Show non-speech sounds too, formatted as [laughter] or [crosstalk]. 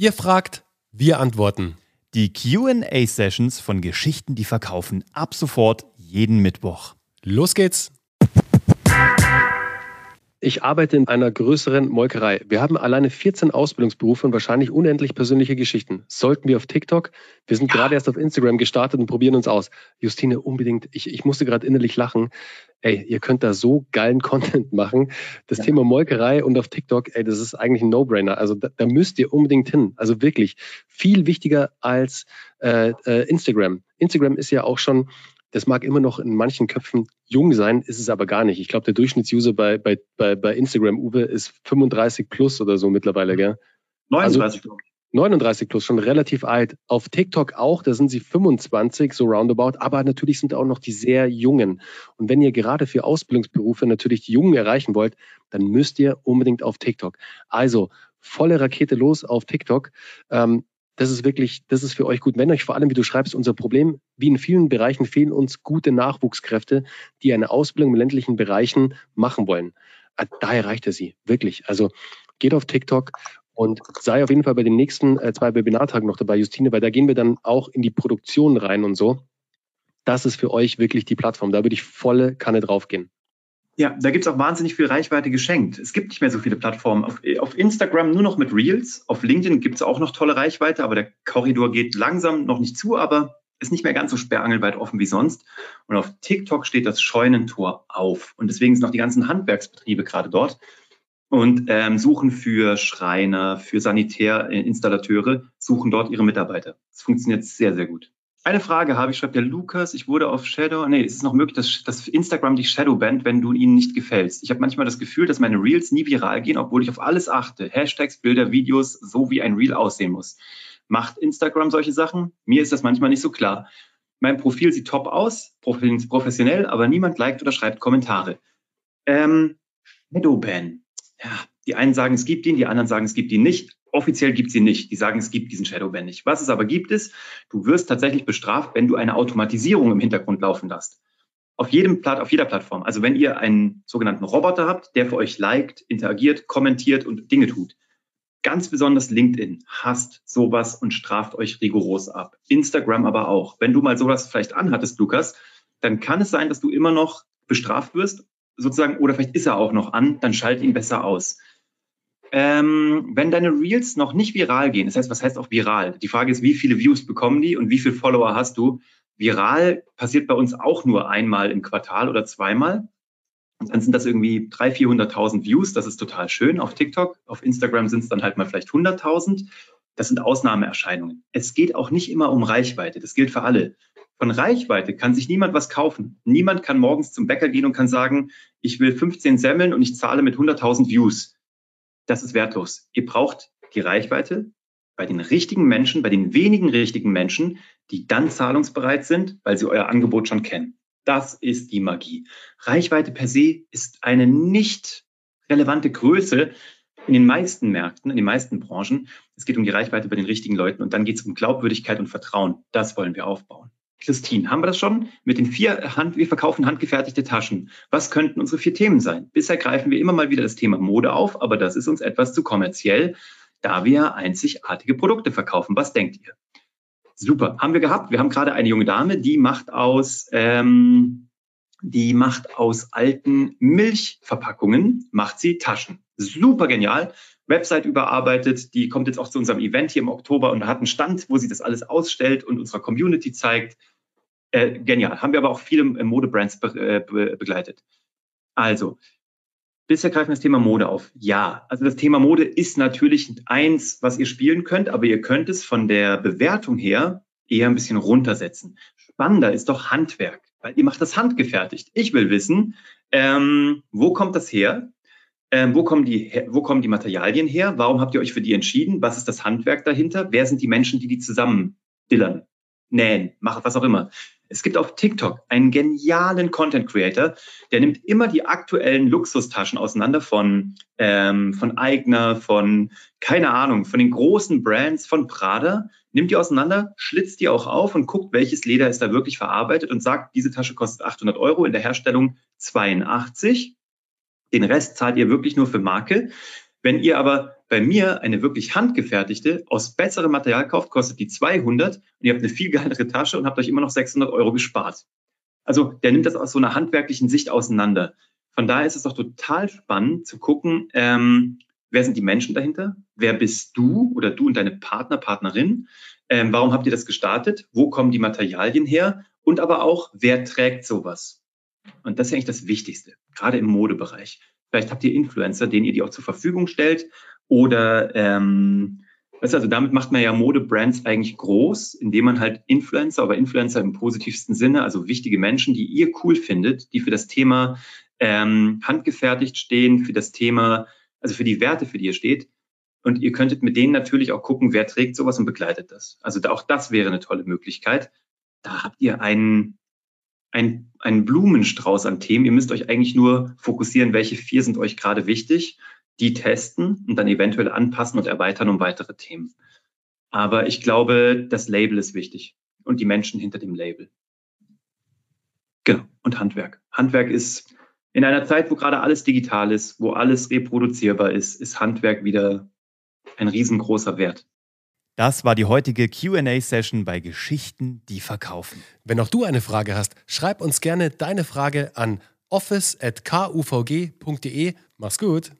Ihr fragt, wir antworten. Die QA-Sessions von Geschichten, die verkaufen, ab sofort jeden Mittwoch. Los geht's! Ich arbeite in einer größeren Molkerei. Wir haben alleine 14 Ausbildungsberufe und wahrscheinlich unendlich persönliche Geschichten. Sollten wir auf TikTok? Wir sind ja. gerade erst auf Instagram gestartet und probieren uns aus. Justine, unbedingt. Ich, ich musste gerade innerlich lachen. Ey, ihr könnt da so geilen [laughs] Content machen. Das ja. Thema Molkerei und auf TikTok, ey, das ist eigentlich ein No-Brainer. Also da, da, müsst ihr unbedingt hin. Also wirklich viel wichtiger als äh, äh, Instagram. Instagram ist ja auch schon das mag immer noch in manchen Köpfen jung sein, ist es aber gar nicht. Ich glaube, der Durchschnittsuser bei, bei, bei, bei Instagram, Uwe, ist 35 plus oder so mittlerweile, gell? 39, also, 39 plus, schon relativ alt. Auf TikTok auch, da sind sie 25, so roundabout, aber natürlich sind auch noch die sehr Jungen. Und wenn ihr gerade für Ausbildungsberufe natürlich die Jungen erreichen wollt, dann müsst ihr unbedingt auf TikTok. Also volle Rakete los auf TikTok. Ähm, das ist wirklich, das ist für euch gut. Wenn euch vor allem, wie du schreibst, unser Problem, wie in vielen Bereichen fehlen uns gute Nachwuchskräfte, die eine Ausbildung in ländlichen Bereichen machen wollen. Ah, daher reicht er sie, wirklich. Also geht auf TikTok und sei auf jeden Fall bei den nächsten äh, zwei Webinartagen noch dabei, Justine, weil da gehen wir dann auch in die Produktion rein und so. Das ist für euch wirklich die Plattform. Da würde ich volle Kanne draufgehen. Ja, da gibt es auch wahnsinnig viel Reichweite geschenkt. Es gibt nicht mehr so viele Plattformen. Auf, auf Instagram nur noch mit Reels. Auf LinkedIn gibt es auch noch tolle Reichweite, aber der Korridor geht langsam noch nicht zu, aber ist nicht mehr ganz so sperrangelweit offen wie sonst. Und auf TikTok steht das Scheunentor auf. Und deswegen sind auch die ganzen Handwerksbetriebe gerade dort und ähm, suchen für Schreiner, für Sanitärinstallateure, suchen dort ihre Mitarbeiter. Das funktioniert sehr, sehr gut. Eine Frage habe ich, schreibt der Lukas, ich wurde auf Shadow, nee, es ist noch möglich, dass, dass Instagram dich Shadow bandt, wenn du ihnen nicht gefällst. Ich habe manchmal das Gefühl, dass meine Reels nie viral gehen, obwohl ich auf alles achte. Hashtags, Bilder, Videos, so wie ein Reel aussehen muss. Macht Instagram solche Sachen? Mir ist das manchmal nicht so klar. Mein Profil sieht top aus, professionell, aber niemand liked oder schreibt Kommentare. Ähm, Shadowban. Ja, die einen sagen, es gibt ihn, die anderen sagen, es gibt ihn nicht. Offiziell gibt sie nicht. Die sagen, es gibt diesen Shadowban nicht. Was es aber gibt, ist, du wirst tatsächlich bestraft, wenn du eine Automatisierung im Hintergrund laufen lässt. Auf jedem Platt, auf jeder Plattform. Also wenn ihr einen sogenannten Roboter habt, der für euch liked, interagiert, kommentiert und Dinge tut. Ganz besonders LinkedIn hasst sowas und straft euch rigoros ab. Instagram aber auch. Wenn du mal sowas vielleicht anhattest, Lukas, dann kann es sein, dass du immer noch bestraft wirst, sozusagen, oder vielleicht ist er auch noch an, dann schalt ihn besser aus. Ähm, wenn deine Reels noch nicht viral gehen, das heißt, was heißt auch viral? Die Frage ist, wie viele Views bekommen die und wie viele Follower hast du? Viral passiert bei uns auch nur einmal im Quartal oder zweimal. Und dann sind das irgendwie 300.000, 400.000 Views. Das ist total schön auf TikTok. Auf Instagram sind es dann halt mal vielleicht 100.000. Das sind Ausnahmeerscheinungen. Es geht auch nicht immer um Reichweite. Das gilt für alle. Von Reichweite kann sich niemand was kaufen. Niemand kann morgens zum Bäcker gehen und kann sagen, ich will 15 Semmeln und ich zahle mit 100.000 Views das ist wertlos. Ihr braucht die Reichweite bei den richtigen Menschen, bei den wenigen richtigen Menschen, die dann zahlungsbereit sind, weil sie euer Angebot schon kennen. Das ist die Magie. Reichweite per se ist eine nicht relevante Größe in den meisten Märkten, in den meisten Branchen. Es geht um die Reichweite bei den richtigen Leuten und dann geht es um Glaubwürdigkeit und Vertrauen. Das wollen wir aufbauen. Christine, haben wir das schon? Mit den vier Hand, wir verkaufen handgefertigte Taschen. Was könnten unsere vier Themen sein? Bisher greifen wir immer mal wieder das Thema Mode auf, aber das ist uns etwas zu kommerziell, da wir einzigartige Produkte verkaufen. Was denkt ihr? Super, haben wir gehabt. Wir haben gerade eine junge Dame, die macht aus, ähm, die macht aus alten Milchverpackungen, macht sie Taschen. Super genial. Website überarbeitet. Die kommt jetzt auch zu unserem Event hier im Oktober und hat einen Stand, wo sie das alles ausstellt und unserer Community zeigt. Äh, genial. Haben wir aber auch viele äh, Modebrands be äh, be begleitet. Also, bisher greifen wir das Thema Mode auf. Ja, also das Thema Mode ist natürlich eins, was ihr spielen könnt, aber ihr könnt es von der Bewertung her eher ein bisschen runtersetzen. Spannender ist doch Handwerk, weil ihr macht das handgefertigt. Ich will wissen, ähm, wo kommt das her? Ähm, wo, kommen die, wo kommen die Materialien her? Warum habt ihr euch für die entschieden? Was ist das Handwerk dahinter? Wer sind die Menschen, die die zusammen dillern, nähen, machen, was auch immer? Es gibt auf TikTok einen genialen Content Creator, der nimmt immer die aktuellen Luxustaschen auseinander von, ähm, von Eigner, von, keine Ahnung, von den großen Brands, von Prada, nimmt die auseinander, schlitzt die auch auf und guckt, welches Leder ist da wirklich verarbeitet und sagt, diese Tasche kostet 800 Euro, in der Herstellung 82 den Rest zahlt ihr wirklich nur für Marke. Wenn ihr aber bei mir eine wirklich handgefertigte, aus besserem Material kauft, kostet die 200 und ihr habt eine viel geilere Tasche und habt euch immer noch 600 Euro gespart. Also der nimmt das aus so einer handwerklichen Sicht auseinander. Von daher ist es doch total spannend zu gucken, ähm, wer sind die Menschen dahinter? Wer bist du oder du und deine Partner, Partnerin? Ähm, warum habt ihr das gestartet? Wo kommen die Materialien her? Und aber auch, wer trägt sowas? Und das ist eigentlich das Wichtigste, gerade im Modebereich. Vielleicht habt ihr Influencer, denen ihr die auch zur Verfügung stellt. Oder ähm, weißt du, also damit macht man ja Modebrands eigentlich groß, indem man halt Influencer, aber Influencer im positivsten Sinne, also wichtige Menschen, die ihr cool findet, die für das Thema ähm, handgefertigt stehen, für das Thema, also für die Werte, für die ihr steht. Und ihr könntet mit denen natürlich auch gucken, wer trägt sowas und begleitet das. Also auch das wäre eine tolle Möglichkeit. Da habt ihr einen, einen, einen Blumenstrauß an Themen. Ihr müsst euch eigentlich nur fokussieren, welche vier sind euch gerade wichtig, die testen und dann eventuell anpassen und erweitern um weitere Themen. Aber ich glaube, das Label ist wichtig und die Menschen hinter dem Label. Genau. Und Handwerk. Handwerk ist in einer Zeit, wo gerade alles digital ist, wo alles reproduzierbar ist, ist Handwerk wieder ein riesengroßer Wert. Das war die heutige QA-Session bei Geschichten, die verkaufen. Wenn auch du eine Frage hast, schreib uns gerne deine Frage an office.kuvg.de. Mach's gut.